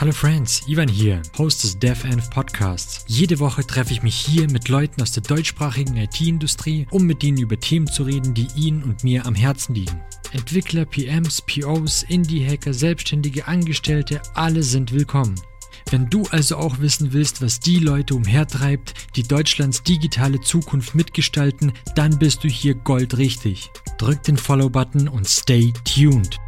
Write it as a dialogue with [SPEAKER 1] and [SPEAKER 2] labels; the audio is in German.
[SPEAKER 1] Hallo Friends, Ivan hier, Host des DevEnv Podcasts. Jede Woche treffe ich mich hier mit Leuten aus der deutschsprachigen IT-Industrie, um mit ihnen über Themen zu reden, die ihnen und mir am Herzen liegen. Entwickler, PMs, POs, Indie-Hacker, Selbstständige, Angestellte, alle sind willkommen. Wenn du also auch wissen willst, was die Leute umhertreibt, die Deutschlands digitale Zukunft mitgestalten, dann bist du hier goldrichtig. Drück den Follow-Button und stay tuned.